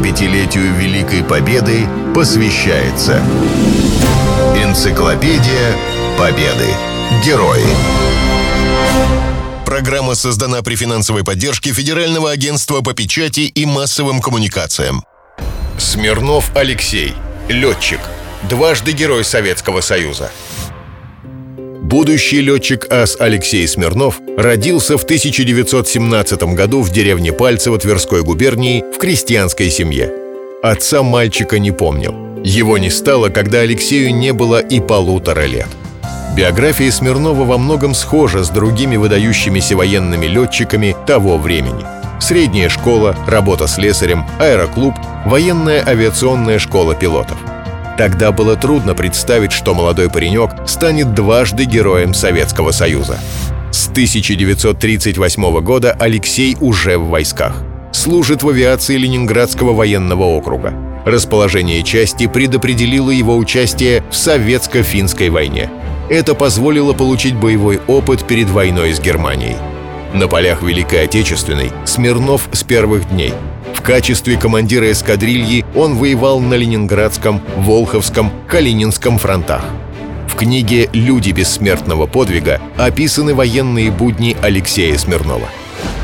75-летию Великой Победы посвящается Энциклопедия Победы. Герои. Программа создана при финансовой поддержке Федерального агентства по печати и массовым коммуникациям. Смирнов Алексей. Летчик. Дважды Герой Советского Союза. Будущий летчик АС Алексей Смирнов родился в 1917 году в деревне Пальцево Тверской губернии в крестьянской семье. Отца мальчика не помнил. Его не стало, когда Алексею не было и полутора лет. Биография Смирнова во многом схожа с другими выдающимися военными летчиками того времени. Средняя школа, работа с слесарем, аэроклуб, военная авиационная школа пилотов – Тогда было трудно представить, что молодой паренек станет дважды героем Советского Союза. С 1938 года Алексей уже в войсках. Служит в авиации Ленинградского военного округа. Расположение части предопределило его участие в Советско-финской войне. Это позволило получить боевой опыт перед войной с Германией. На полях Великой Отечественной Смирнов с первых дней – в качестве командира эскадрильи он воевал на Ленинградском, Волховском, Калининском фронтах. В книге «Люди бессмертного подвига» описаны военные будни Алексея Смирнова.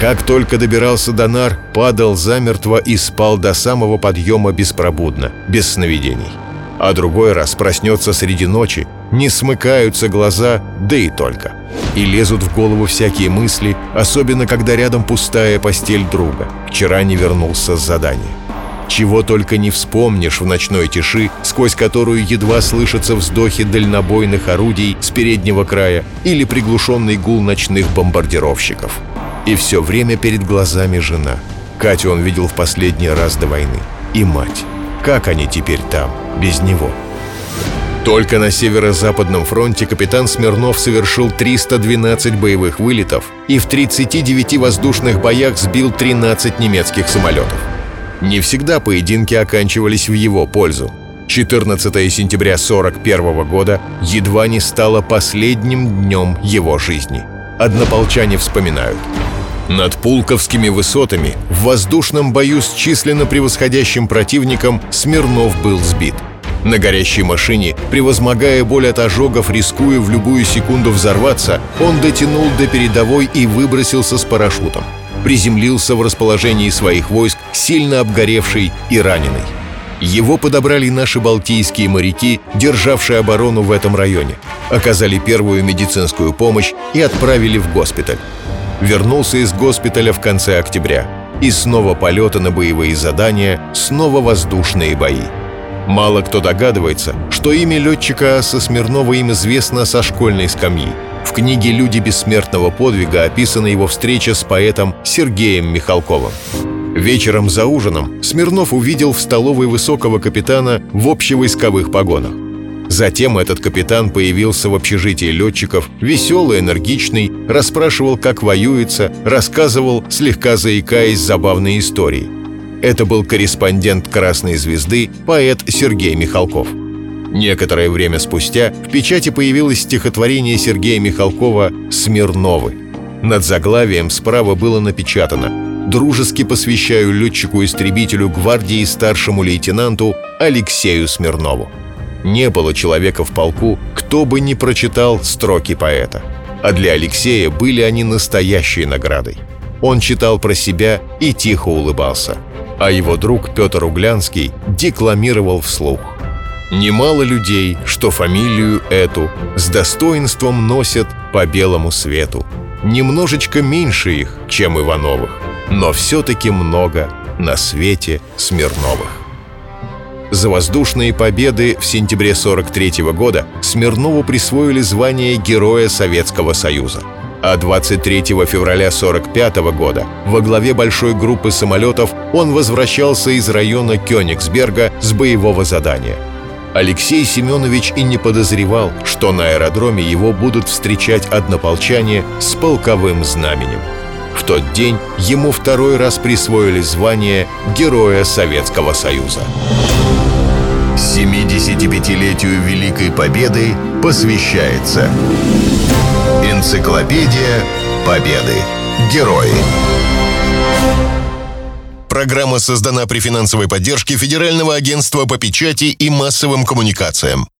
Как только добирался до нар, падал замертво и спал до самого подъема беспробудно, без сновидений. А другой раз проснется среди ночи, не смыкаются глаза, да и только – и лезут в голову всякие мысли, особенно когда рядом пустая постель друга. Вчера не вернулся с задания. Чего только не вспомнишь в ночной тиши, сквозь которую едва слышатся вздохи дальнобойных орудий с переднего края или приглушенный гул ночных бомбардировщиков. И все время перед глазами жена. Катю он видел в последний раз до войны. И мать. Как они теперь там, без него? — только на Северо-Западном фронте капитан Смирнов совершил 312 боевых вылетов и в 39 воздушных боях сбил 13 немецких самолетов. Не всегда поединки оканчивались в его пользу. 14 сентября 1941 года едва не стало последним днем его жизни. Однополчане вспоминают. Над Пулковскими высотами в воздушном бою с численно превосходящим противником Смирнов был сбит – на горящей машине, превозмогая боль от ожогов, рискуя в любую секунду взорваться, он дотянул до передовой и выбросился с парашютом. Приземлился в расположении своих войск, сильно обгоревший и раненый. Его подобрали наши балтийские моряки, державшие оборону в этом районе, оказали первую медицинскую помощь и отправили в госпиталь. Вернулся из госпиталя в конце октября. И снова полеты на боевые задания, снова воздушные бои. Мало кто догадывается, что имя летчика Аса Смирнова им известно со школьной скамьи. В книге «Люди бессмертного подвига» описана его встреча с поэтом Сергеем Михалковым. Вечером за ужином Смирнов увидел в столовой высокого капитана в общевойсковых погонах. Затем этот капитан появился в общежитии летчиков, веселый, энергичный, расспрашивал, как воюется, рассказывал, слегка заикаясь, забавные истории. Это был корреспондент «Красной звезды» поэт Сергей Михалков. Некоторое время спустя в печати появилось стихотворение Сергея Михалкова «Смирновы». Над заглавием справа было напечатано «Дружески посвящаю летчику-истребителю гвардии старшему лейтенанту Алексею Смирнову». Не было человека в полку, кто бы не прочитал строки поэта. А для Алексея были они настоящей наградой. Он читал про себя и тихо улыбался – а его друг Петр Углянский декламировал вслух. Немало людей, что фамилию эту с достоинством носят по белому свету. Немножечко меньше их, чем Ивановых, но все-таки много на свете Смирновых. За воздушные победы в сентябре 43 года Смирнову присвоили звание Героя Советского Союза – а 23 февраля 1945 года во главе большой группы самолетов он возвращался из района Кёнигсберга с боевого задания. Алексей Семенович и не подозревал, что на аэродроме его будут встречать однополчане с полковым знаменем. В тот день ему второй раз присвоили звание Героя Советского Союза. 75-летию Великой Победы посвящается Энциклопедия Победы. Герои. Программа создана при финансовой поддержке Федерального агентства по печати и массовым коммуникациям.